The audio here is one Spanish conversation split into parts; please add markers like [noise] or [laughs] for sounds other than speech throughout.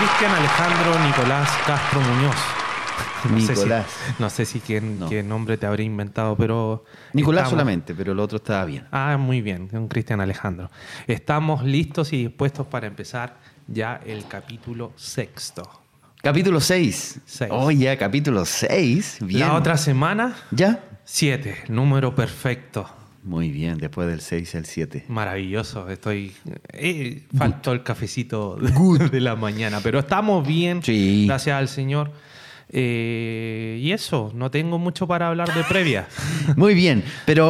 Cristian Alejandro Nicolás Castro Muñoz. [laughs] No sé si- Nicolás. no sé si quién, No. qué nombre te habría inventado, pero. Nicolás estamos- solamente, pero el otro estaba bien. Ah, muy bien, un Cristian Alejandro. Estamos listos y dispuestos para empezar ya el capítulo sexto. Capítulo 6. Seis. Oh, ya, capítulo 6. Bien. La otra semana, ¿Ya? siete, número perfecto. Muy bien, después del 6 al 7. Maravilloso, estoy. eh, faltó el cafecito de la mañana, pero estamos bien, Sí. gracias al Señor. Eh, y eso, no tengo mucho para hablar de previa. [laughs] Muy bien, pero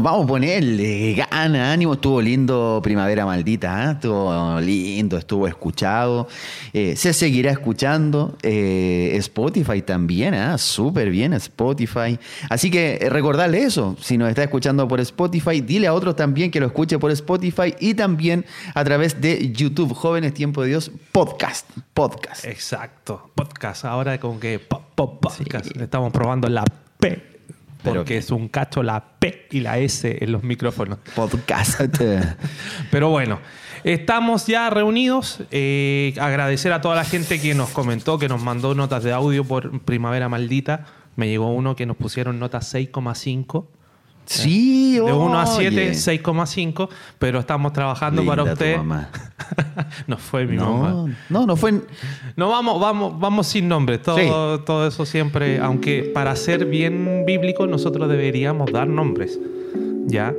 vamos a ponerle gana, ánimo. Estuvo lindo Primavera Maldita, ¿eh? estuvo lindo, estuvo escuchado. Eh, se seguirá escuchando. Spotify también, ¿eh? súper bien Spotify. Así que recordarle eso, si nos está escuchando por Spotify, dile a otros también que lo escuche por Spotify y también a través de YouTube, Jóvenes Tiempo de Dios, podcast. Podcast. Exacto, podcast. Ahora como que pop, pop, podcast. Estamos probando la P, porque es un cacho la P y la S en los micrófonos. Podcast. [laughs] Pero bueno, estamos ya reunidos. Eh, agradecer a toda la gente que nos comentó, que nos mandó notas de audio por Primavera Maldita. Me llegó uno que nos pusieron nota 6,5. Sí, De 1 a 7, oye. 6,5. Pero estamos trabajando Linda para tu usted. mamá. [laughs] no fue mi mamá. No, no, no fue. No, vamos, vamos, vamos sin nombre. Todo, todo eso siempre, aunque para ser bien bíblico, nosotros deberíamos dar nombres. ¿Ya?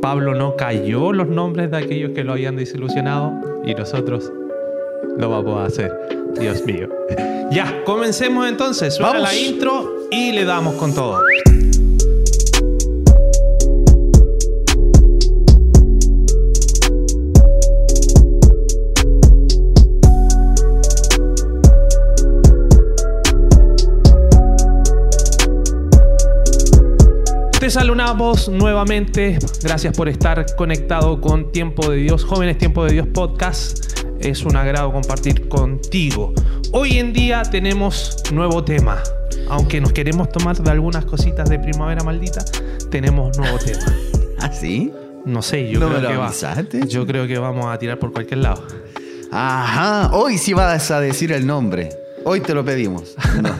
Pablo no cayó los nombres de aquellos que lo habían desilusionado y nosotros lo vamos a hacer. Dios mío. Ya, comencemos entonces. Suena Vamos. la intro y le damos con todo. Saludamos nuevamente. Gracias por estar conectado con Tiempo de Dios, Jóvenes Tiempo de Dios Podcast. Es un agrado compartir contigo. Hoy en día tenemos nuevo tema. Aunque nos queremos tomar de algunas cositas de Primavera Maldita, tenemos nuevo tema. [laughs] ¿Ah, sí? No sé, yo ¿No creo me lo que va. avisaste? Yo creo que vamos a tirar por cualquier lado. Ajá, hoy sí vas a decir el nombre. Hoy te lo pedimos. [laughs] No,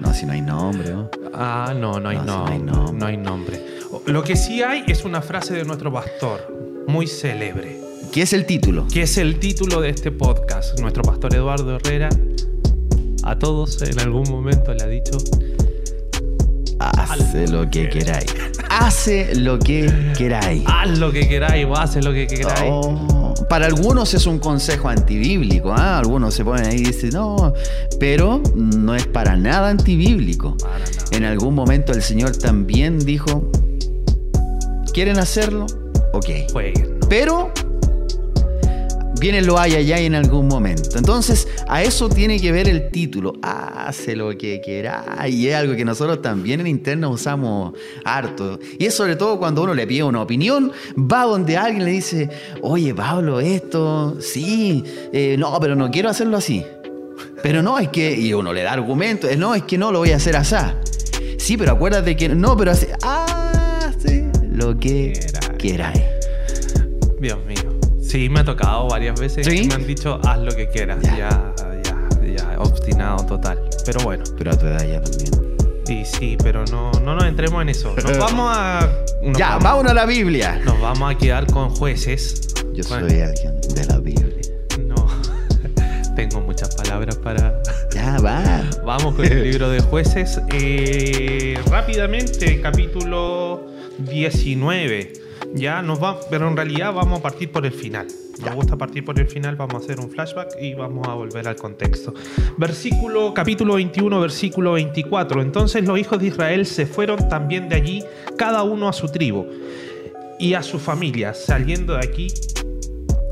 no si no hay nombre. ¿no? Ah, no, no hay, No, no nombre. no hay nombre. Lo que sí hay es una frase de nuestro pastor, muy célebre. ¿Qué es el título? que es el título de este podcast. Nuestro pastor Eduardo Herrera a todos en algún momento le ha dicho, Hace lo que queráis. Hace lo que [laughs] queráis. haz lo que queráis o haz lo que queráis. Oh, para algunos es un consejo antibíblico. ¿ah? Algunos se ponen ahí y dicen, no, pero no es para nada antibíblico. Para nada. En algún momento el Señor también dijo, ¿quieren hacerlo? Ok. Pero viene lo hay allá en algún momento. Entonces, a eso tiene que ver el título. Hace lo que quiera. Y es algo que nosotros también en interno usamos harto. Y es sobre todo cuando uno le pide una opinión, va donde alguien le dice, oye, Pablo, esto, sí, eh, no, pero no quiero hacerlo así. Pero no, es que, y uno le da argumentos, no, es que no lo voy a hacer así. Sí, pero acuérdate que, no, pero hace, hace lo que queráis. Dios mío. Sí, me ha tocado varias veces. ¿Sí? Me han dicho, haz lo que quieras. Ya. Ya, ya, ya, obstinado total. Pero bueno. Pero a tu edad ya también. Y sí, pero no, no nos entremos en eso. Nos [laughs] vamos a... nos ya, vamos- vámonos a la Biblia. Nos vamos a quedar con jueces. Yo Bueno, soy alguien de la Biblia. No. [laughs] Tengo muchas palabras para... Ya, va. [laughs] Vamos con el libro de jueces. Eh, rápidamente, capítulo 19. Ya nos va, pero en realidad vamos a partir por el final. Me gusta partir por el final, vamos a hacer un flashback y vamos a volver al contexto. Versículo, capítulo 21, versículo 24. Entonces los hijos de Israel se fueron también de allí, cada uno a su tribu y a su familia, saliendo de aquí.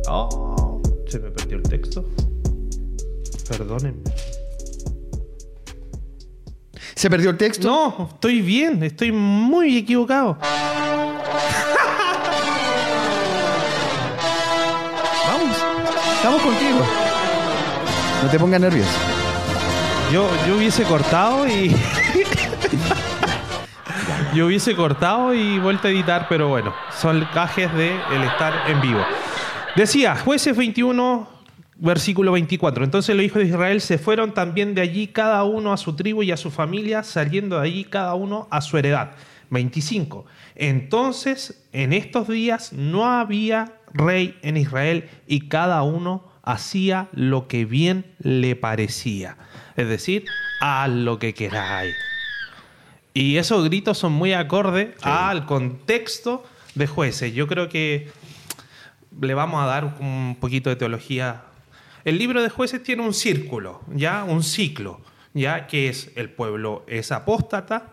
Oh, se me perdió el texto. Perdónenme. ¿Se perdió el texto? No, estoy bien, estoy muy equivocado. Estamos contigo. No te pongas nervioso. Yo, yo hubiese cortado y. [laughs] yo hubiese cortado y vuelto a editar, pero bueno, son gajes de el estar en vivo. Decía, jueces 21, Versículo 24. Entonces los hijos de Israel se fueron también de allí cada uno a su tribu y a su familia, saliendo de allí cada uno a su heredad. 25. Entonces, en estos días no había rey en Israel y cada uno hacía lo que bien le parecía. Es decir, a lo que queráis. Y esos gritos son muy acordes al contexto de jueces. Yo creo que le vamos a dar un poquito de teología. El libro de jueces tiene un círculo, ya un ciclo, ya que es el pueblo es apóstata,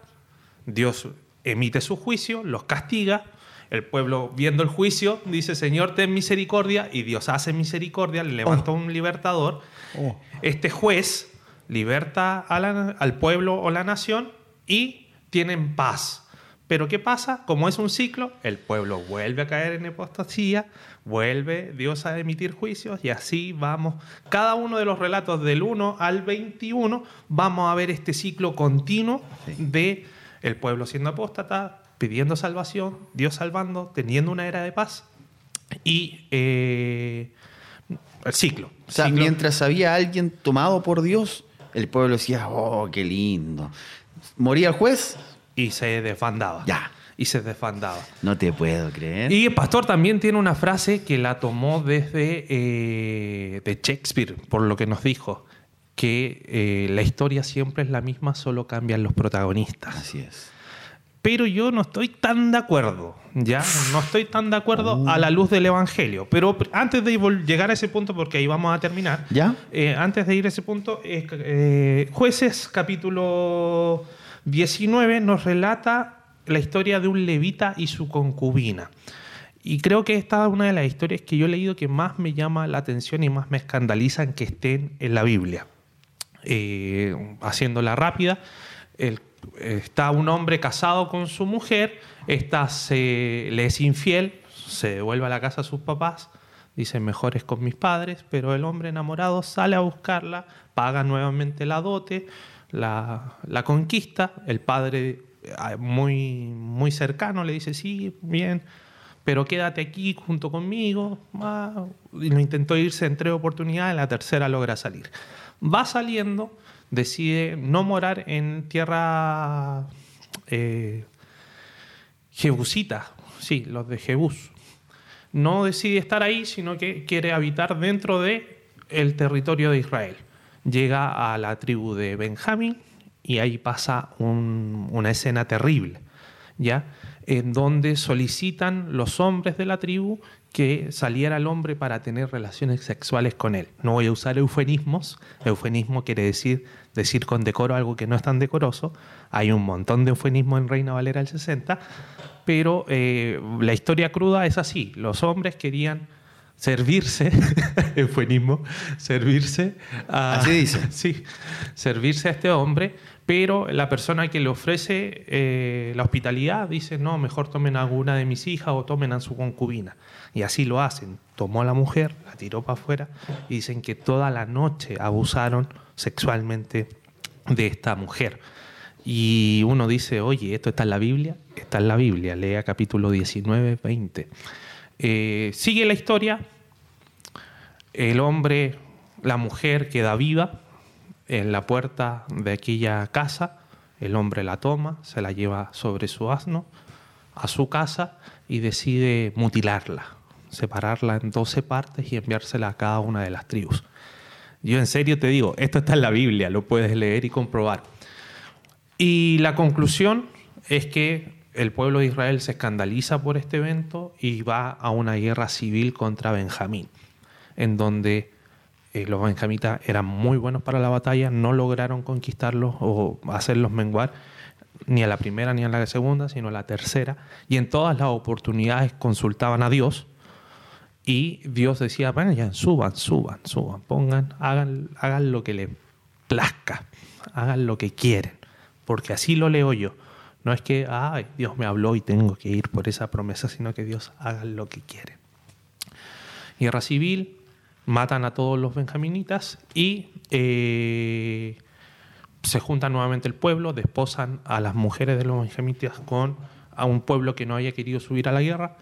Dios emite su juicio, los castiga, el pueblo viendo el juicio dice, Señor, ten misericordia, y Dios hace misericordia, le levanta un libertador. Oh. Este juez liberta a la- al pueblo o la nación y tienen paz. Pero ¿qué pasa? Como es un ciclo, el pueblo vuelve a caer en apostasía, vuelve Dios a emitir juicios y así vamos. Cada uno de los relatos del 1 al 21 vamos a ver este ciclo continuo de el pueblo siendo apóstata, pidiendo salvación, Dios salvando, teniendo una era de paz y eh, el ciclo. O sea, Ciclo- mientras había alguien tomado por Dios, el pueblo decía, oh, qué lindo. Moría el juez, y se desbandaba. Ya. Y se desbandaba. no te puedo creer. Y el pastor también tiene una frase que la tomó desde eh, de Shakespeare, por lo que nos dijo, que eh, la historia siempre es la misma, solo cambian los protagonistas. Así es. Pero yo no estoy tan de acuerdo, ¿ya? No estoy tan de acuerdo a la luz del Evangelio. Pero antes de llegar a ese punto, porque ahí vamos a terminar, ¿Ya? eh, antes de ir a ese punto, eh, Jueces capítulo 19 nos relata la historia de un levita y su concubina. Y creo que esta es una de las historias que yo he leído que más me llama la atención y más me escandalizan que estén en la Biblia. Eh, haciéndola rápida, está un hombre casado con su mujer, esta se, le es infiel, se devuelve a la casa a sus papás, dice mejor es con mis padres, pero el hombre enamorado sale a buscarla, paga nuevamente la dote, la, la conquista, el padre eh, muy, muy cercano le dice sí, bien, pero quédate aquí junto conmigo. Ah, y lo intentó irse en tres oportunidades, la tercera logra salir. Va saliendo, decide no morar en tierra eh, jebusita, sí, los de Jebús. No decide estar ahí, sino que quiere habitar dentro de el territorio de Israel. Llega a la tribu de Benjamín y ahí pasa un- una escena terrible, ¿ya? En donde solicitan los hombres de la tribu que saliera el hombre para tener relaciones sexuales con él. No voy a usar eufemismos. Eufemismo quiere decir decir con decoro algo que no es tan decoroso. Hay un montón de eufemismos en Reina Valera del 60, pero eh, la historia cruda es así. Los hombres querían servirse, [laughs] eufemismo, servirse a... Así dice. [laughs] Sí, servirse a este hombre, pero la persona que le ofrece eh, la hospitalidad dice, no, mejor tomen a alguna de mis hijas o tomen a su concubina. Y así lo hacen. Tomó a la mujer, la tiró para afuera y dicen que toda la noche abusaron sexualmente de esta mujer. Y uno dice, oye, ¿esto está en la Biblia? Está en la Biblia, lea capítulo 19, 20. Eh, sigue la historia, el hombre, la mujer queda viva en la puerta de aquella casa, el hombre la toma, se la lleva sobre su asno a su casa y decide mutilarla, separarla en 12 partes y enviársela a cada una de las tribus. Yo en serio te digo, esto está en la Biblia, lo puedes leer y comprobar. Y la conclusión es que el pueblo de Israel se escandaliza por este evento y va a una guerra civil contra Benjamín, en donde eh, los benjamitas eran muy buenos para la batalla, no lograron conquistarlos o hacerlos menguar ni a la primera ni a la segunda, sino a la tercera, y en todas las oportunidades consultaban a Dios y Dios decía, ya suban, suban, suban, pongan, hagan, hagan lo que les plazca, hagan lo que quieren, porque así lo leo yo. No es que, ay, Dios me habló y tengo que ir por esa promesa, sino que Dios haga lo que quiere. Guerra civil, matan a todos los benjaminitas y eh, se junta nuevamente el pueblo, desposan a las mujeres de los benjaminitas con a un pueblo que no haya querido subir a la guerra.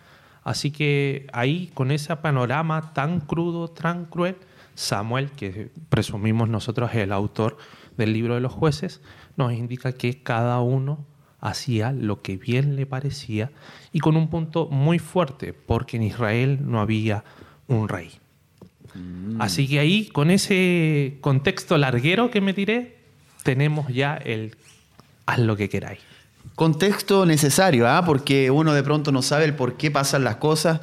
Así que ahí, con ese panorama tan crudo, tan cruel, Samuel, que presumimos nosotros es el autor del libro de los jueces, nos indica que cada uno hacía lo que bien le parecía y con un punto muy fuerte, porque en Israel no había un rey. Mm. Así que ahí, con ese contexto larguero que me tiré, tenemos ya el haz lo que queráis. Contexto necesario, ¿ah? porque uno de pronto no sabe el por qué pasan las cosas,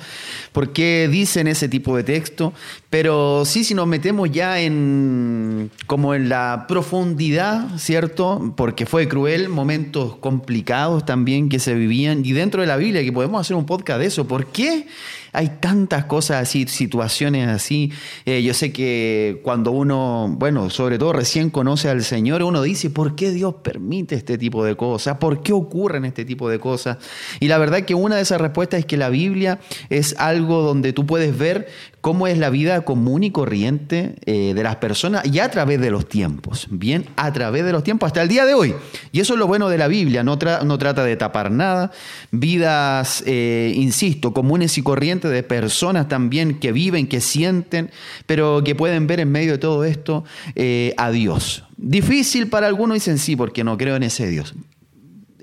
por qué dicen ese tipo de texto, pero sí si nos metemos ya en como en la profundidad, ¿cierto? Porque fue cruel, momentos complicados también que se vivían y dentro de la Biblia que podemos hacer un podcast de eso, ¿por qué hay tantas cosas así, situaciones así. Eh, yo sé que cuando uno, bueno, sobre todo recién conoce al Señor, uno dice, ¿por qué Dios permite este tipo de cosas? ¿Por qué ocurren este tipo de cosas? Y la verdad que una de esas respuestas es que la Biblia es algo donde tú puedes ver cómo es la vida común y corriente eh, de las personas y a través de los tiempos, bien, a través de los tiempos hasta el día de hoy. Y eso es lo bueno de la Biblia, no, trata de tapar nada, vidas, eh, insisto, comunes y corrientes de personas también que viven, que sienten, pero que pueden ver en medio de todo esto eh, a Dios. Difícil para algunos dicen sí, porque no creo en ese Dios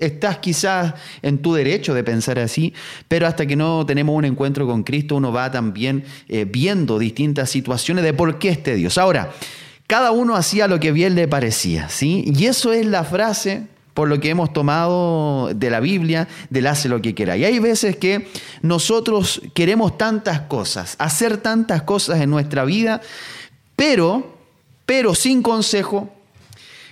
estás quizás en tu derecho de pensar así, pero hasta que no tenemos un encuentro con Cristo, uno va también eh, viendo distintas situaciones de por qué este Dios. Ahora, cada uno hacía lo que bien le parecía, ¿sí? Y eso es la frase por lo que hemos tomado de la Biblia, del hace lo que quiera. Y hay veces que nosotros queremos tantas cosas, hacer tantas cosas en nuestra vida, pero, pero sin consejo,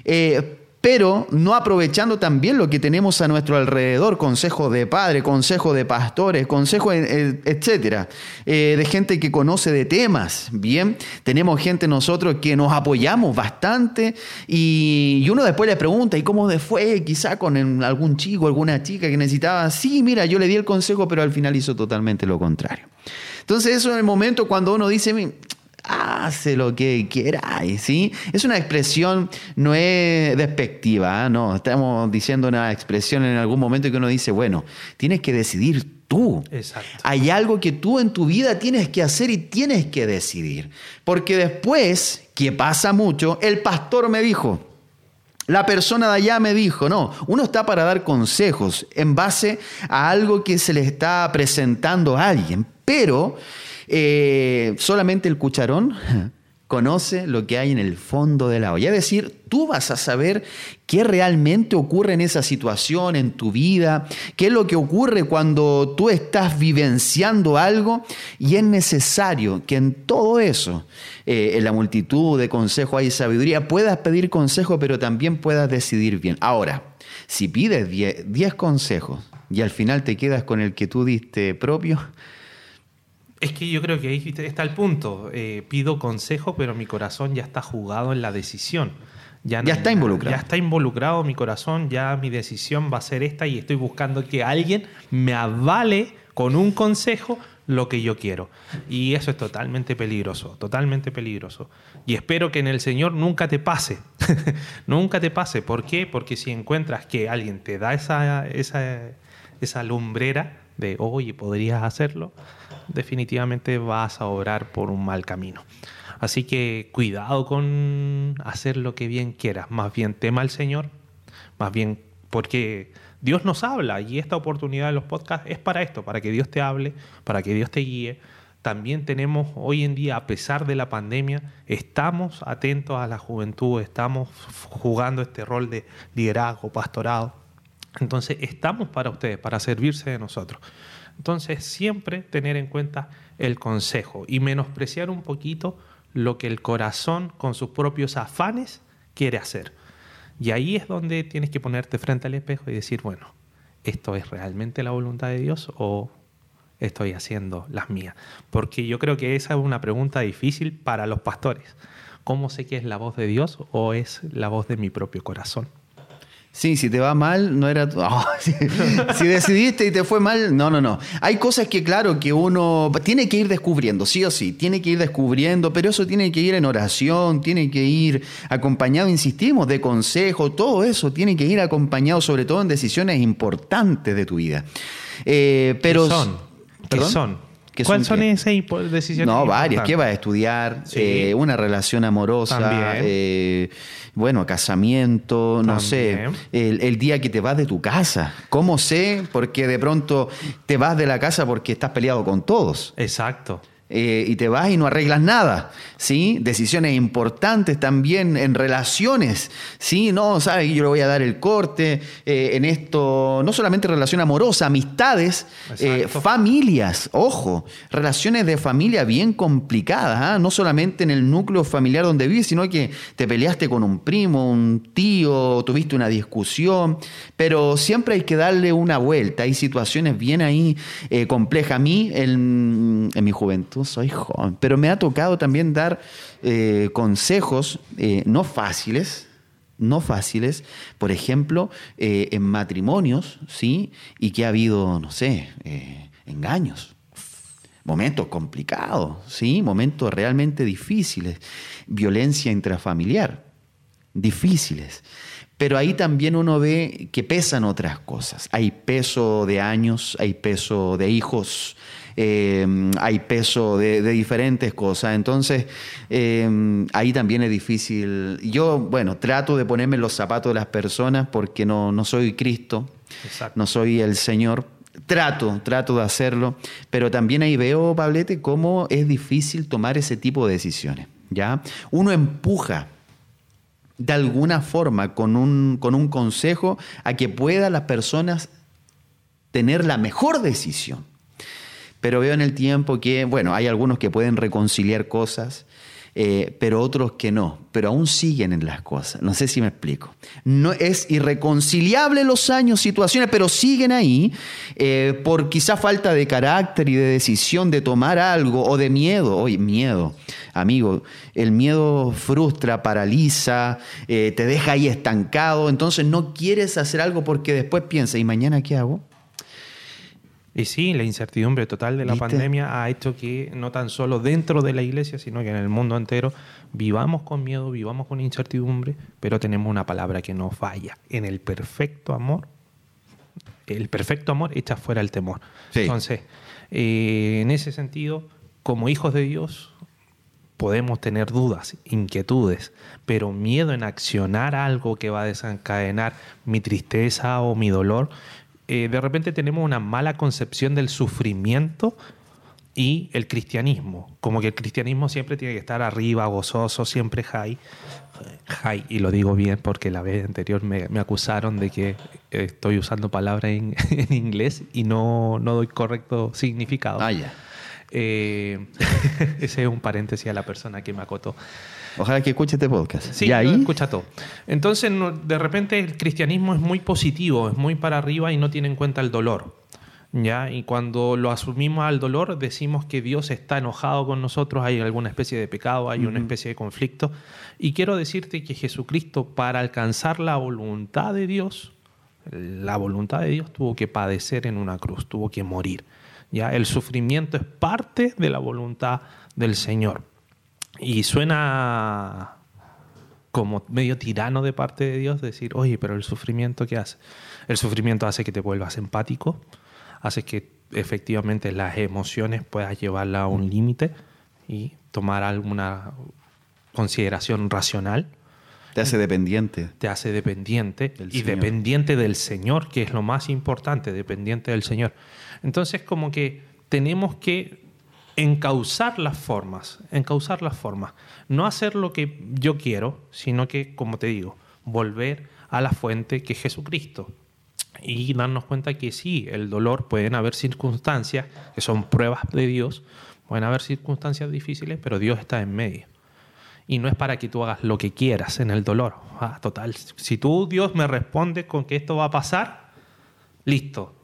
eh, pero no aprovechando también lo que tenemos a nuestro alrededor, consejo de padres, consejo de pastores, consejo, etcétera, eh, de gente que conoce de temas, bien, tenemos gente nosotros que nos apoyamos bastante y, uno después le pregunta, ¿y cómo fue quizá con algún chico, alguna chica que necesitaba? Sí, mira, yo le di el consejo, pero al final hizo totalmente lo contrario. Entonces eso es el momento cuando uno dice, hace lo que queráis, ¿sí? Es una expresión, no es despectiva, ¿ah? no, estamos diciendo una expresión en algún momento que uno dice, bueno, tienes que decidir tú. Exacto. Hay algo que tú en tu vida tienes que hacer y tienes que decidir. Porque después, que pasa mucho, el pastor me dijo, la persona de allá me dijo, no, uno está para dar consejos en base a algo que se le está presentando a alguien, pero eh, solamente el cucharón conoce lo que hay en el fondo de la olla. Es decir, tú vas a saber qué realmente ocurre en esa situación, en tu vida, qué es lo que ocurre cuando tú estás vivenciando algo y es necesario que en todo eso, eh, en la multitud de consejos hay sabiduría, puedas pedir consejo, pero también puedas decidir bien. Ahora, si pides 10 consejos y al final te quedas con el que tú diste propio, es que yo creo que ahí está el punto. Eh, pido consejo, pero mi corazón ya está jugado en la decisión. Ya, está involucrado. Ya está involucrado mi corazón, ya mi decisión va a ser esta y estoy buscando que alguien me avale con un consejo lo que yo quiero. Y eso es totalmente peligroso, totalmente peligroso. Y espero que en el Señor nunca te pase, [laughs] nunca te pase. ¿Por qué? Porque si encuentras que alguien te da esa, esa, esa lumbrera de, oye, podrías hacerlo, definitivamente vas a obrar por un mal camino. Así que cuidado con hacer lo que bien quieras, más bien tema al Señor, más bien porque Dios nos habla y esta oportunidad de los podcasts es para esto, para que Dios te hable, para que Dios te guíe. También tenemos hoy en día, a pesar de la pandemia, estamos atentos a la juventud, estamos jugando este rol de liderazgo, pastorado. Entonces estamos para ustedes, para servirse de nosotros. Entonces, siempre tener en cuenta el consejo y menospreciar un poquito lo que el corazón con sus propios afanes quiere hacer. Y ahí es donde tienes que ponerte frente al espejo y decir, bueno, ¿esto es realmente la voluntad de Dios o estoy haciendo las mías? Porque yo creo que esa es una pregunta difícil para los pastores. ¿Cómo sé que es la voz de Dios o es la voz de mi propio corazón? Sí, si te va mal, no era. [laughs] Oh, si, decidiste y te fue mal, no, no, no. Hay cosas que, claro, que uno tiene que ir descubriendo, sí o sí, tiene que ir descubriendo, pero eso tiene que ir en oración, tiene que ir acompañado, insistimos, de consejo, todo eso tiene que ir acompañado, sobre todo en decisiones importantes de tu vida. Eh, pero, ¿Qué son? ¿Qué son? ¿Cuáles son, esas decisiones? No, varias. ¿Qué vas a estudiar? Eh, una relación amorosa. Eh, bueno, casamiento, no sé. El, el, día que te vas de tu casa. ¿Cómo sé? Porque de pronto te vas de la casa porque estás peleado con todos. Exacto. Eh, y te vas y no arreglas nada, ¿sí? Decisiones importantes también en relaciones, ¿sí? No, sabes, yo le voy a dar el corte eh, en esto, no solamente relación amorosa, amistades, eh, familias, ojo, relaciones de familia bien complicadas, ¿ah? no solamente en el núcleo familiar donde vives, sino que te peleaste con un primo, un tío, tuviste una discusión, pero siempre hay que darle una vuelta, hay situaciones bien ahí complejas. A mí, en mi juventud, soy joven, pero me ha tocado también dar eh, consejos eh, no fáciles, no fáciles, por ejemplo, eh, en matrimonios, ¿sí? Y que ha habido, no sé, engaños, momentos complicados, ¿sí? Momentos realmente difíciles, violencia intrafamiliar, difíciles. Pero ahí también uno ve que pesan otras cosas. Hay peso de años, hay peso de hijos, Em, hay peso de, diferentes cosas. Entonces, em, ahí también es difícil. Yo, bueno, trato de ponerme los zapatos de las personas porque no, no soy Cristo, no soy el Señor. Trato, trato de hacerlo, pero también ahí veo, Pablete, cómo es difícil tomar ese tipo de decisiones. ¿ya? Uno empuja de alguna forma con un, con un consejo a que puedan las personas tener la mejor decisión. Pero veo en el tiempo que, bueno, hay algunos que pueden reconciliar cosas, eh, pero otros que no, pero aún siguen en las cosas. No sé si me explico. No es irreconciliable los años, situaciones, pero siguen ahí eh, por quizá falta de carácter y de decisión de tomar algo o de miedo. Oye, miedo, amigo, el miedo frustra, paraliza, eh, te deja ahí estancado, entonces no quieres hacer algo porque después piensas, ¿y mañana qué hago? Y sí, la incertidumbre total de la pandemia ha hecho que no tan solo dentro de la iglesia, sino que en el mundo entero vivamos con miedo, vivamos con incertidumbre, pero tenemos una palabra que no falla. En el perfecto amor, el perfecto amor echa fuera el temor. Entonces, eh, en ese sentido, como hijos de Dios, podemos tener dudas, inquietudes, pero miedo en accionar algo que va a desencadenar mi tristeza o mi dolor, eh, de repente tenemos una mala concepción del sufrimiento y el cristianismo. Como que el cristianismo siempre tiene que estar arriba, gozoso, siempre high. High, y lo digo bien porque la vez anterior me, acusaron de que estoy usando palabras [laughs] en, inglés y no, no, doy correcto significado. Ah, ya. Eh, [laughs] ese es un paréntesis a la persona que me acotó. Ojalá que escuche este podcast. Sí, ahí? escucha todo. Entonces, de repente el cristianismo es muy positivo, es muy para arriba y no tiene en cuenta el dolor. ¿ya? Y cuando lo asumimos al dolor, decimos que Dios está enojado con nosotros, hay alguna especie de pecado, hay una especie de conflicto. Y quiero decirte que Jesucristo, para alcanzar la voluntad de Dios, la voluntad de Dios tuvo que padecer en una cruz, tuvo que morir. ¿ya? El sufrimiento es parte de la voluntad del Señor. Y suena como medio tirano de parte de Dios decir, oye, pero el sufrimiento, ¿qué hace? El sufrimiento hace que te vuelvas empático, hace que efectivamente las emociones puedas llevarla a un límite y tomar alguna consideración racional. Te hace dependiente. Te hace dependiente y dependiente del Señor, que es lo más importante, dependiente del Señor. Entonces, como que tenemos que encauzar las formas, encauzar las formas. No hacer lo que yo quiero, sino que, como te digo, volver a la fuente que es Jesucristo. Y darnos cuenta que sí, el dolor, pueden haber circunstancias que son pruebas de Dios, pueden haber circunstancias difíciles, pero Dios está en medio. Y no es para que tú hagas lo que quieras en el dolor. Ah, total, si tú, Dios, me responde con que esto va a pasar, listo,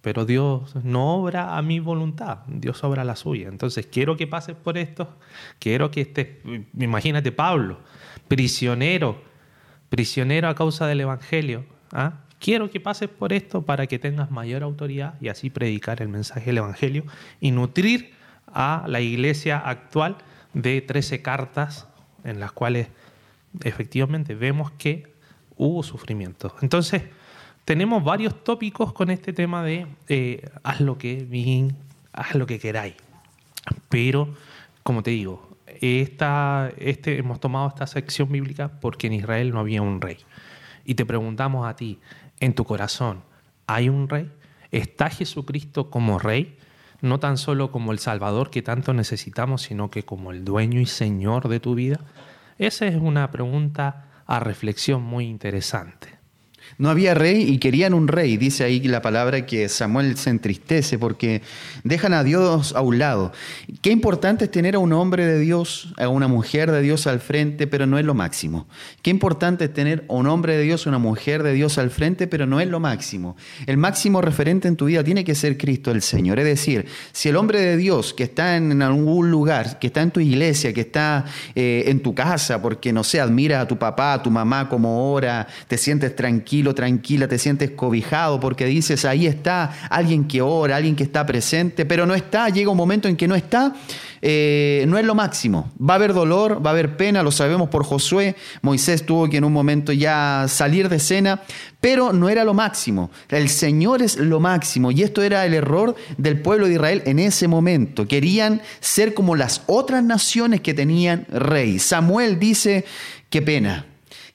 pero Dios no obra a mi voluntad, Dios obra a la suya. Entonces quiero que pases por esto, quiero que estés, imagínate Pablo, prisionero, prisionero a causa del Evangelio. ¿ah? Quiero que pases por esto para que tengas mayor autoridad y así predicar el mensaje del Evangelio y nutrir a la iglesia actual de 13 cartas en las cuales efectivamente vemos que hubo sufrimiento. Entonces, tenemos varios tópicos con este tema de eh, haz lo que bien, haz lo que queráis. Pero, como te digo, esta, este, hemos tomado esta sección bíblica porque en Israel no había un rey. Y te preguntamos a ti, en tu corazón, ¿hay un rey? ¿Está Jesucristo como rey? No tan solo como el Salvador que tanto necesitamos, sino que como el dueño y Señor de tu vida. Esa es una pregunta a reflexión muy interesante. No había rey y querían un rey. Dice ahí la palabra que Samuel se entristece porque dejan a Dios a un lado. Qué importante es tener a un hombre de Dios, a una mujer de Dios al frente, pero no es lo máximo. Qué importante es tener a un hombre de Dios, una mujer de Dios al frente, pero no es lo máximo. El máximo referente en tu vida tiene que ser Cristo el Señor. Es decir, si el hombre de Dios que está en algún lugar, que está en tu iglesia, que está eh, en tu casa, porque no sé, admira a tu papá, a tu mamá como ora, te sientes tranquilo, tranquila, te sientes cobijado porque dices, ahí está alguien que ora, alguien que está presente, pero no está, llega un momento en que no está, eh, no es lo máximo. Va a haber dolor, va a haber pena, lo sabemos por Josué, Moisés tuvo que en un momento ya salir de escena, pero no era lo máximo. El Señor es lo máximo y esto era el error del pueblo de Israel en ese momento. Querían ser como las otras naciones que tenían rey. Samuel dice, qué pena,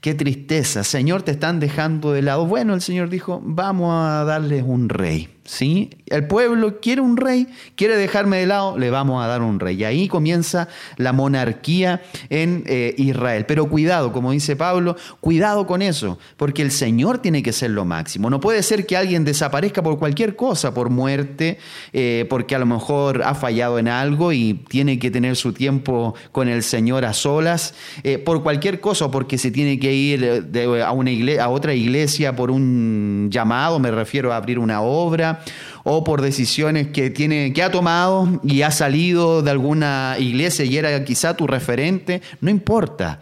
Qué tristeza, Señor, te están dejando de lado. Bueno, el Señor dijo, vamos a darles un rey. ¿Sí? El pueblo quiere un rey, quiere dejarme de lado, le vamos a dar un rey. Y ahí comienza la monarquía en eh, Israel. Pero cuidado, como dice Pablo, cuidado con eso, porque el Señor tiene que ser lo máximo. No puede ser que alguien desaparezca por cualquier cosa, por muerte, eh, porque a lo mejor ha fallado en algo y tiene que tener su tiempo con el Señor a solas, eh, por cualquier cosa, porque se tiene que ir a, una a otra iglesia por un llamado, me refiero a abrir una obra o por decisiones que, tiene, que ha tomado y ha salido de alguna iglesia y era quizá tu referente, no importa.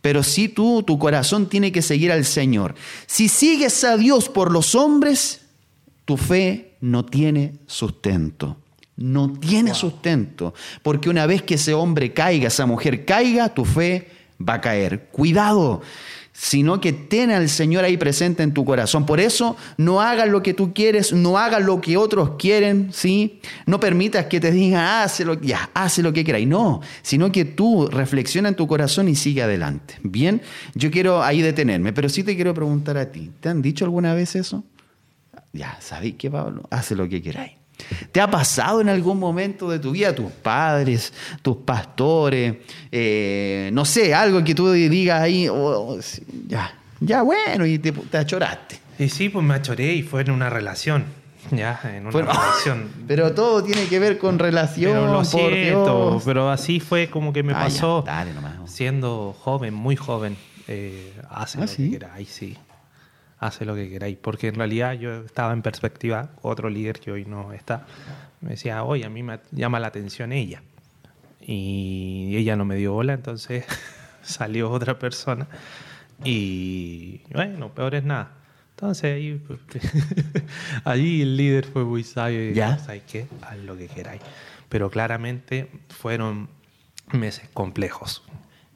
Pero si tú, tu corazón tiene que seguir al Señor. Si sigues a Dios por los hombres, tu fe no tiene sustento. No tiene sustento. Porque una vez que ese hombre caiga, esa mujer caiga, tu fe va a caer. Cuidado sino que ten al Señor ahí presente en tu corazón. Por eso no hagas lo que tú quieres, no hagas lo que otros quieren, ¿sí? No permitas que te digan, lo, ya, hace lo que quieras. No, sino que tú reflexiona en tu corazón y sigue adelante. Bien, yo quiero ahí detenerme, pero sí te quiero preguntar a ti, ¿te han dicho alguna vez eso? Ya, ¿sabéis qué, Pablo? Hace lo que queráis. ¿Te ha pasado en algún momento de tu vida, tus padres, tus pastores, eh, no sé, algo que tú digas ahí, oh, ya, ya bueno, y te, te achoraste? Y sí, pues me achoré y fue en una relación. Ya, en una [laughs] relación. Pero todo tiene que ver con relación. Pero lo siento, pero así fue como que me ah, pasó. Siendo joven, muy joven. Eh, hace ¿Ah, lo que queráis, sí hace lo que queráis. Porque en realidad yo estaba en perspectiva, otro líder que hoy no está, me decía, oye, a mí me llama la atención ella. Y ella no me dio bola, entonces [laughs] salió otra persona. Y bueno, peor es nada. Entonces ahí, pues, [laughs] allí el líder fue muy sabio y ¿Ya? ¿sabes qué? Haz lo que queráis. Pero claramente fueron meses complejos.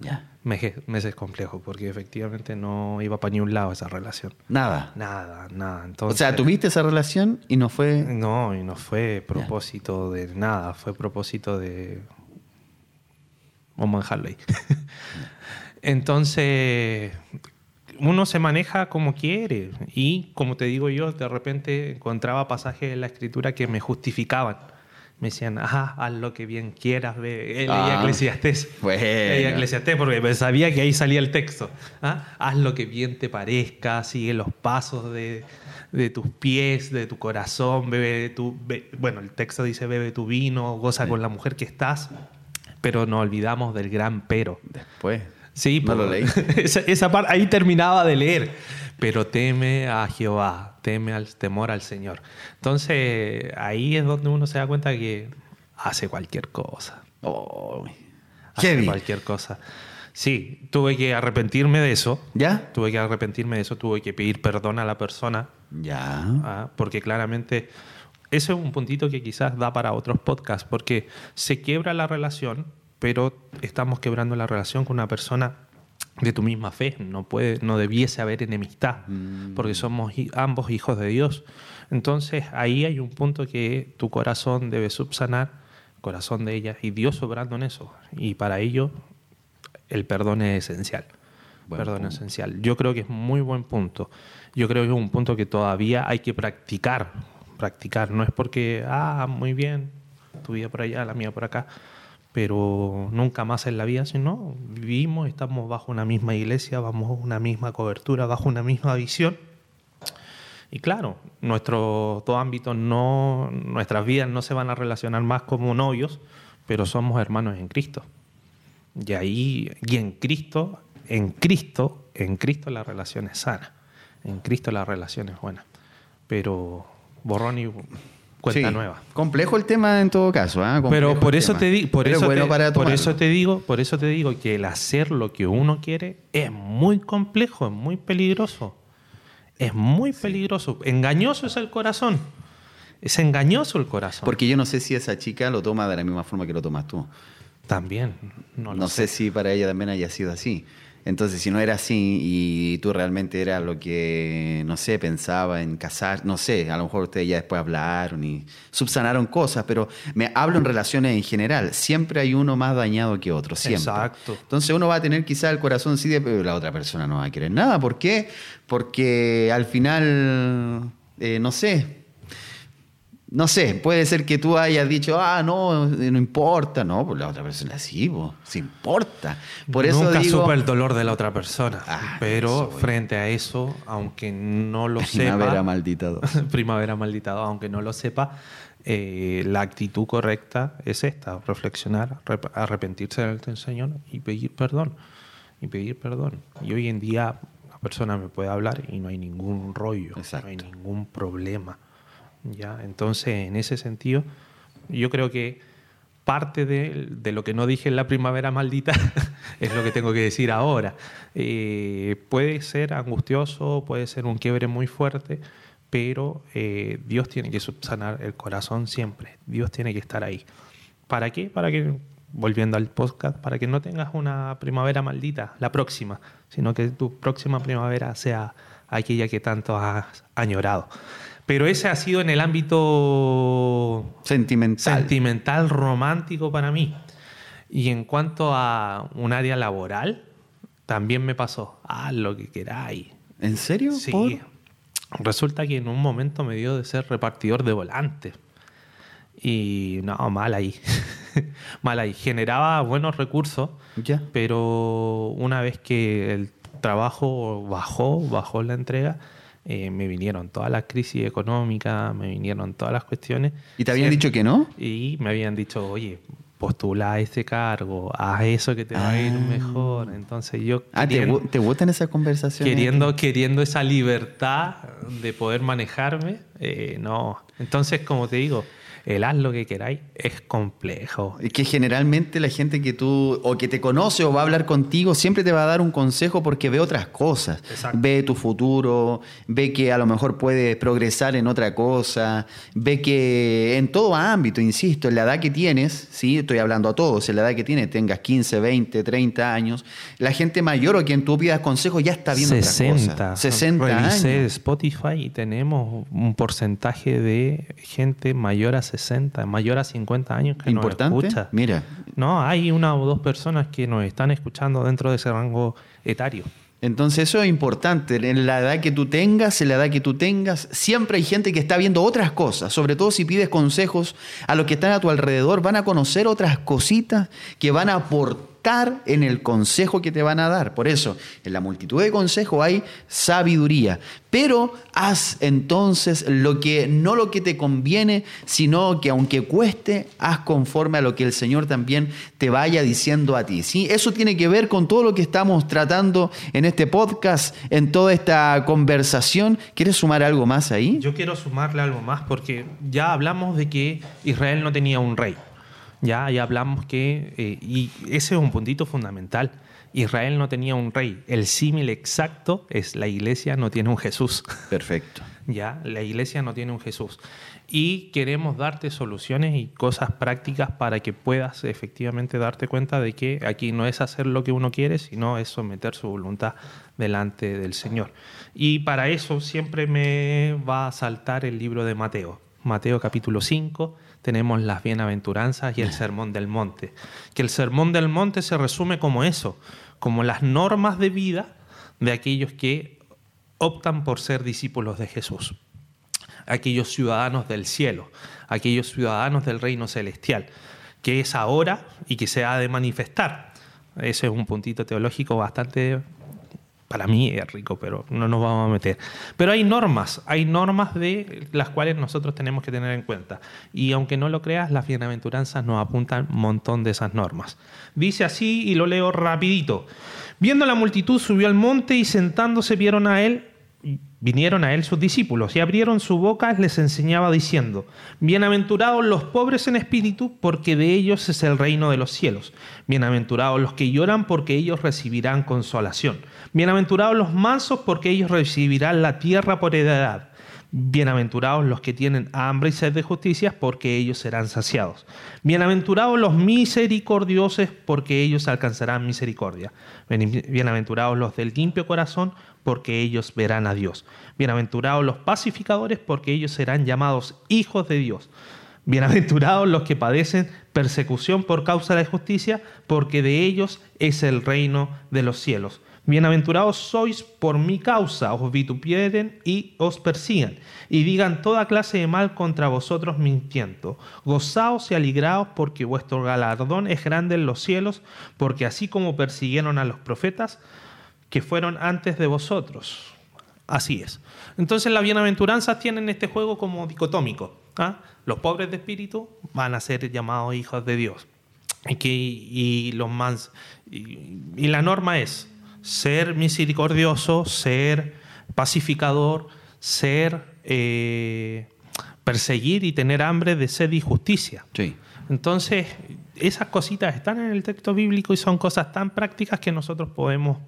¿Ya? Meses complejos, porque efectivamente no iba para ni un lado esa relación. Nada. Nada, nada. o sea, tuviste esa relación y no fue. No, y no fue propósito de nada, fue propósito de. Vamos a dejarlo ahí. Entonces, uno se maneja como quiere. Y como te digo yo, de repente encontraba pasajes en la escritura que me justificaban me decían, ajá, haz lo que bien quieras, ve. Él ah, Eclesiastés. Bueno. Eclesiastés porque sabía que ahí salía el texto. ¿ah? Haz lo que bien te parezca, sigue los pasos de, tus pies, de tu corazón, bebe tu... bueno, el texto dice, bebe tu vino, goza con la mujer que estás, pero no olvidamos del gran pero. Después. Sí, no lo leí. [laughs] esa parte, ahí terminaba de leer pero teme a Jehová, teme al temor al Señor. Entonces, ahí es donde uno se da cuenta que hace cualquier cosa. Oh, hace cualquier cosa. Sí, tuve que arrepentirme de eso. ¿Ya? Tuve que arrepentirme de eso, tuve que pedir perdón a la persona. Ya. Ah, porque claramente eso es un puntito que quizás da para otros podcasts, porque se quiebra la relación, pero estamos quebrando la relación con una persona de tu misma fe. No, puede, no debiese haber enemistad, mm. porque somos ambos hijos de Dios. Entonces ahí hay un punto que tu corazón debe subsanar corazón de ellas y Dios obrando en eso. Y para ello el perdón es esencial. Buen perdón punto. es esencial. Yo creo que es muy buen punto. Yo creo que es un punto que todavía hay que practicar. Practicar. No es porque, ah, muy bien, tu vida por allá, la mía por acá, pero nunca más en la vida, sino vivimos, estamos bajo una misma iglesia, bajo una misma cobertura, bajo una misma visión. Y claro, nuestro todo ámbito no, nuestras vidas no se van a relacionar más como novios, pero somos hermanos en Cristo. Y ahí, y en Cristo, en Cristo, en Cristo la relación es sana. En Cristo la relación es buena. Pero borrón y cuenta Sí. nueva. Complejo el tema en todo caso. Complejo Pero por eso tema. te digo, por eso, bueno te, por eso te digo, por eso te digo que el hacer lo que uno quiere es muy complejo, es muy peligroso. Es muy peligroso. Engañoso es el corazón. Es engañoso el corazón. Porque yo no sé si esa chica lo toma de la misma forma que lo tomas tú. También. No, No, lo sé. si para ella también haya sido así. Entonces, si no era así y tú realmente era lo que, no sé, pensaba en casar, no sé, a lo mejor ustedes ya después hablaron y subsanaron cosas, pero me hablo en relaciones en general. Siempre hay uno más dañado que otro, siempre. Exacto. Entonces uno va a tener quizá el corazón así de, pero la otra persona no va a querer nada. ¿Por qué? Porque al final, eh, no sé, no sé, puede ser que tú hayas dicho, ah, no, eh, no importa. No, pues la otra persona sí, pues, sí importa. Por eso Nunca digo, supe el dolor de la otra persona. Ah, pero frente a eso, aunque no lo primavera [laughs] sepa, maldita primavera maldita, [laughs] aunque no lo sepa, eh, la actitud correcta es esta: reflexionar, rep- arrepentirse delante del Señor y pedir perdón. Y pedir perdón. Y hoy en día la persona me puede hablar y no hay ningún rollo, Exacto. no hay ningún problema. ¿Ya? Entonces, en ese sentido, yo creo que parte de, lo que no dije en la primavera maldita [laughs] es lo que tengo que decir ahora. Eh, puede ser angustioso, puede ser un quiebre muy fuerte, pero eh, Dios tiene que subsanar el corazón siempre. Dios tiene que estar ahí. ¿Para qué? Para que, volviendo al podcast, para que no tengas una primavera maldita, la próxima, sino que tu próxima primavera sea aquella que tanto has añorado. Pero ese ha sido en el ámbito Sentimental. sentimental, romántico para mí. Y en cuanto a un área laboral, también me pasó. Ah, lo que queráis. ¿En serio? Sí. ¿Por? Resulta que en un momento me dio de ser repartidor de volantes. Y no, mal ahí. [laughs] mal ahí. Generaba buenos recursos, Ya. pero una vez que el trabajo bajó, bajó la entrega, eh, me vinieron todas las crisis económicas, me vinieron todas las cuestiones. ¿Y te habían dicho que no? Y me habían dicho, oye, postula a ese cargo, haz eso que te va a ir Ah. mejor. Entonces yo Ah, ¿te, queriendo, te gustan esas conversaciones? queriendo, queriendo esa libertad de poder manejarme, eh, no. Entonces, como te digo, el haz lo que queráis es complejo. Es que generalmente la gente que tú, o que te conoce o va a hablar contigo, siempre te va a dar un consejo porque ve otras cosas. Exacto. Ve tu futuro, ve que a lo mejor puede progresar en otra cosa, ve que en todo ámbito, insisto, en la edad que tienes, ¿sí? estoy hablando a todos, en la edad que tienes, tengas 15, 20, 30 años, la gente mayor o quien tú pidas consejo ya está viendo otras 60. cosas. 60 Revisé años. Spotify y tenemos un porcentaje de gente mayor a 60, mayor a 50 años que Importante. nos escucha. Mira, No, hay una o dos personas que nos están escuchando dentro de ese rango etario. Entonces eso es importante, en la edad que tú tengas, en la edad que tú tengas, siempre hay gente que está viendo otras cosas, sobre todo si pides consejos a los que están a tu alrededor, van a conocer otras cositas que van a aportar en el consejo que te van a dar. Por eso, en la multitud de consejos hay sabiduría, pero haz entonces lo que no lo que te conviene, sino que aunque cueste, haz conforme a lo que el Señor también te vaya diciendo a ti. ¿sí? Eso tiene que ver con todo lo que estamos tratando en este podcast, en toda esta conversación. ¿Quieres sumar algo más ahí? Yo quiero sumarle algo más porque ya hablamos de que Israel no tenía un rey. Ya, ya hablamos que, eh, y ese es un puntito fundamental, Israel no tenía un rey. El símil exacto es la iglesia no tiene un Jesús. [laughs] Perfecto. Ya, la iglesia no tiene un Jesús. Y queremos darte soluciones y cosas prácticas para que puedas efectivamente darte cuenta de que aquí no es hacer lo que uno quiere, sino es someter su voluntad delante del Señor. Y para eso siempre me va a saltar el libro de Mateo. Mateo capítulo 5, tenemos las bienaventuranzas y el sermón del monte. Que el sermón del monte se resume como eso, como las normas de vida de aquellos que optan por ser discípulos de Jesús, aquellos ciudadanos del cielo, aquellos ciudadanos del reino celestial, que es ahora y que se ha de manifestar. Ese es un puntito teológico bastante para mí es rico, pero no nos vamos a meter. Pero hay normas, hay normas de las cuales nosotros tenemos que tener en cuenta. Y aunque no lo creas, las bienaventuranzas nos apuntan un montón de esas normas. Dice así y lo leo rapidito. Viendo la multitud subió al monte y sentándose vieron a él Vinieron a él sus discípulos y abrieron su boca, les enseñaba diciendo, Bienaventurados los pobres en espíritu, porque de ellos es el reino de los cielos. Bienaventurados los que lloran, porque ellos recibirán consolación. Bienaventurados los mansos, porque ellos recibirán la tierra por heredad. Bienaventurados los que tienen hambre y sed de justicia, porque ellos serán saciados. Bienaventurados los misericordiosos, porque ellos alcanzarán misericordia. Bienaventurados los del limpio corazón, porque ellos verán a Dios. Bienaventurados los pacificadores, porque ellos serán llamados hijos de Dios. Bienaventurados los que padecen persecución por causa de la justicia, porque de ellos es el reino de los cielos. Bienaventurados sois por mi causa, os vitupieren y os persigan, y digan toda clase de mal contra vosotros mintiendo. Gozaos y alegraos, porque vuestro galardón es grande en los cielos, porque así como persiguieron a los profetas que fueron antes de vosotros. Así es. Entonces las bienaventuranzas tienen este juego como dicotómico. ¿ah? Los pobres de espíritu van a ser llamados hijos de Dios. Y, que, y los más, y la norma es ser misericordioso, ser pacificador, ser eh, perseguir y tener hambre de sed y justicia. Sí. Entonces, esas cositas están en el texto bíblico y son cosas tan prácticas que nosotros podemos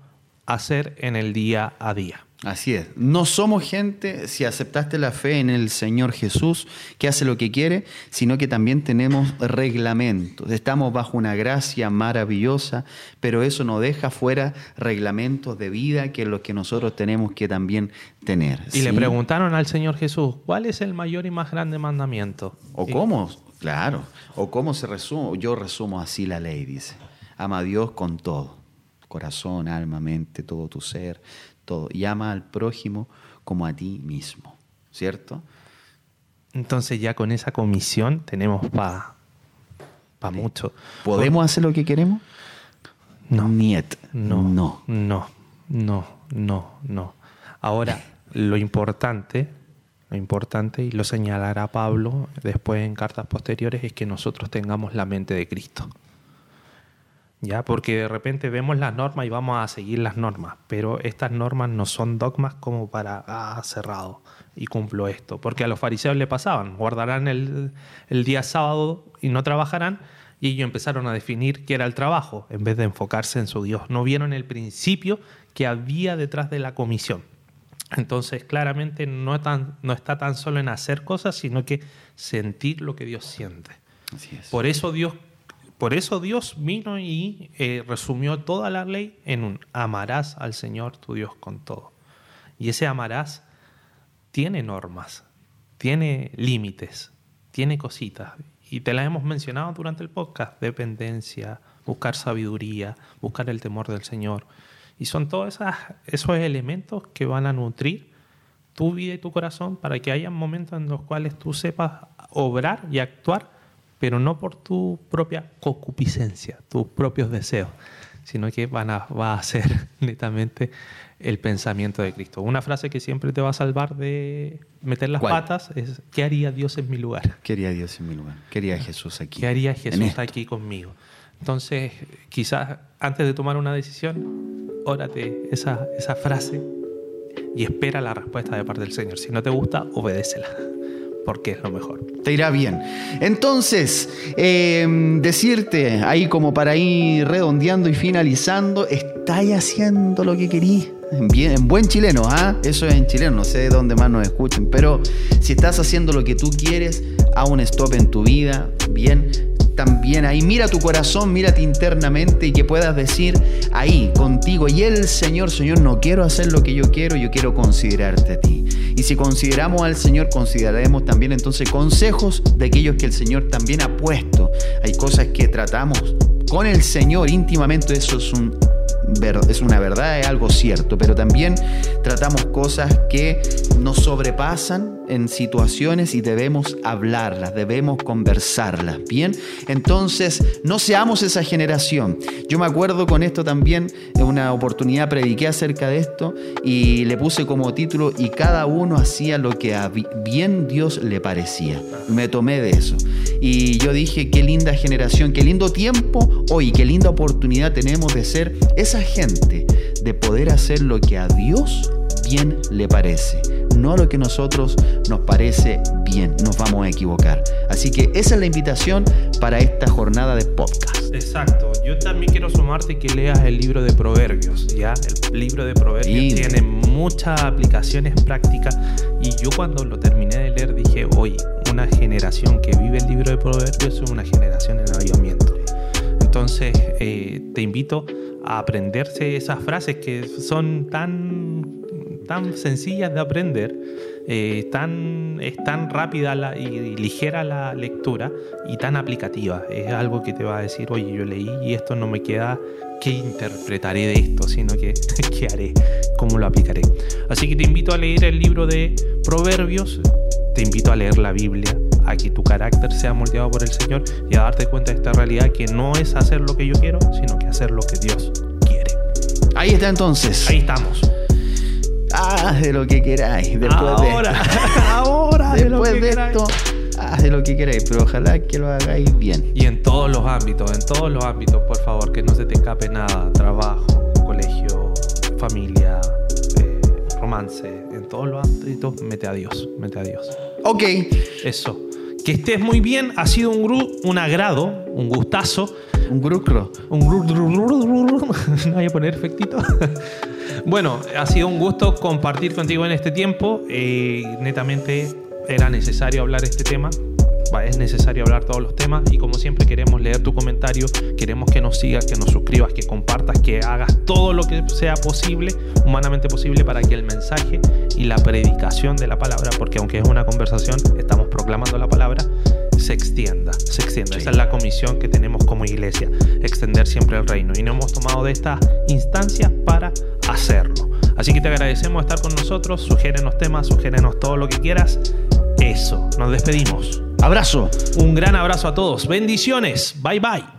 hacer en el día a día. Así es. No somos gente, si aceptaste la fe en el Señor Jesús, que hace lo que quiere, sino que también tenemos reglamentos. Estamos bajo una gracia maravillosa, pero eso no deja fuera reglamentos de vida, que es lo que nosotros tenemos que también tener. Y le preguntaron al Señor Jesús, ¿cuál es el mayor y más grande mandamiento? ¿O cómo? Claro. ¿O cómo se resume? Yo resumo así la ley, dice. Ama a Dios con todo corazón, alma, mente, todo tu ser, todo. Y ama al prójimo como a ti mismo, ¿cierto? Entonces ya con esa comisión tenemos para pa mucho. ¿Podemos hacer lo que queremos? No. Niet. No. No. No. No. No. No. Ahora, lo importante, lo importante, y lo señalará Pablo después en cartas posteriores, es que nosotros tengamos la mente de Cristo. ¿Ya? Porque de repente vemos las normas y vamos a seguir las normas, pero estas normas no son dogmas como para, ah, cerrado y cumplo esto, porque a los fariseos le pasaban, guardarán el, el día sábado y no trabajarán, y ellos empezaron a definir qué era el trabajo, en vez de enfocarse en su Dios. No vieron el principio que había detrás de la comisión. Entonces, claramente no, tan, no está tan solo en hacer cosas, sino que sentir lo que Dios siente. Por eso Dios por eso Dios vino y eh, resumió toda la ley en un amarás al Señor tu Dios con todo. Y ese amarás tiene normas, tiene límites, tiene cositas. Y te las hemos mencionado durante el podcast. Dependencia, buscar sabiduría, buscar el temor del Señor. Y son todos esos elementos que van a nutrir tu vida y tu corazón para que haya momentos en los cuales tú sepas obrar y actuar pero no por tu propia concupiscencia, tus propios deseos, sino que van a, va a ser [laughs] netamente el pensamiento de Cristo. Una frase que siempre te va a salvar de meter las patas es, ¿qué haría Dios en mi lugar? ¿Qué haría Dios en mi lugar? ¿Qué haría Jesús aquí? ¿Qué haría Jesús aquí conmigo? Entonces, quizás antes de tomar una decisión, órate esa, esa frase y espera la respuesta de parte del Señor. Si no te gusta, obedécela porque es lo mejor. Te irá bien. Entonces, em, decirte ahí como para ir redondeando y finalizando, estáis haciendo lo que querís. Bien, en buen chileno, ¿ah? Eso es en chileno, no sé de dónde más nos escuchen, pero si estás haciendo lo que tú quieres, a un stop en tu vida, bien, también ahí. Mira tu corazón, mírate internamente y que puedas decir ahí contigo. Y el Señor, Señor, no quiero hacer lo que yo quiero, yo quiero considerarte a ti. Y si consideramos al Señor, consideraremos también entonces consejos de aquellos que el Señor también ha puesto. Hay cosas que tratamos con el Señor íntimamente, eso es un es una verdad, es algo cierto, pero también tratamos cosas que nos sobrepasan en situaciones y debemos hablarlas, debemos conversarlas, ¿bien? Entonces, no seamos esa generación. Yo me acuerdo con esto también, en una oportunidad prediqué acerca de esto y le puse como título, y cada uno hacía lo que a bien Dios le parecía. Me tomé de eso. Y yo dije, qué linda generación, qué lindo tiempo hoy, qué linda oportunidad tenemos de ser esa gente, de poder hacer lo que a Dios bien le parece, no lo que a nosotros nos parece bien, nos vamos a equivocar. Así que esa es la invitación para esta jornada de podcast. Exacto, yo también quiero sumarte que leas el libro de Proverbios, ¿ya? El libro de Proverbios tiene muchas aplicaciones prácticas y yo cuando lo terminé de leer dije, oye, una generación que vive el libro de Proverbios es una generación en avivamiento. Entonces, eh, te invito a aprenderse esas frases que son tan, tan sencillas de aprender, eh, tan, es tan rápida la, y, ligera la lectura y tan aplicativa. Es algo que te va a decir, oye, yo leí y esto no me queda, ¿qué interpretaré de esto? Sino que, [laughs] ¿qué haré? ¿Cómo lo aplicaré? Así que te invito a leer el libro de Proverbios, te invito a leer la Biblia, a que tu carácter sea moldeado por el Señor y a darte cuenta de esta realidad que no es hacer lo que yo quiero, sino que hacer lo que Dios quiere. Ahí está entonces. Ahí estamos. Haz de lo que queráis. Después ahora, de [laughs] ahora, de lo que de esto, haz de lo que queráis, pero ojalá que lo hagáis bien. Y en todos los ámbitos, en todos los ámbitos, por favor, que no se te escape nada. Trabajo, colegio, familia, eh, romance, en todos los ámbitos, mete a Dios, mete a Dios. Ok. Eso. Que estés muy bien, ha sido un, gru un agrado, un gustazo. Un grucro. Un grucro. [laughs] Voy a poner efectito. [laughs] bueno, ha sido un gusto compartir contigo en este tiempo. Eh, netamente era necesario hablar este tema es necesario hablar todos los temas y como siempre queremos leer tu comentario, queremos que nos sigas, que nos suscribas, que compartas, que hagas todo lo que sea posible, humanamente posible, para que el mensaje y la predicación de la palabra, porque aunque es una conversación, estamos proclamando la palabra, se extienda, se extienda. Esa es la comisión que tenemos como iglesia, extender siempre el reino. Y no hemos tomado de estas instancias para hacerlo. Así que te agradecemos estar con nosotros, sugiérenos temas, sugiérenos todo lo que quieras. Eso, nos despedimos. Abrazo. Un gran abrazo a todos. Bendiciones. Bye bye.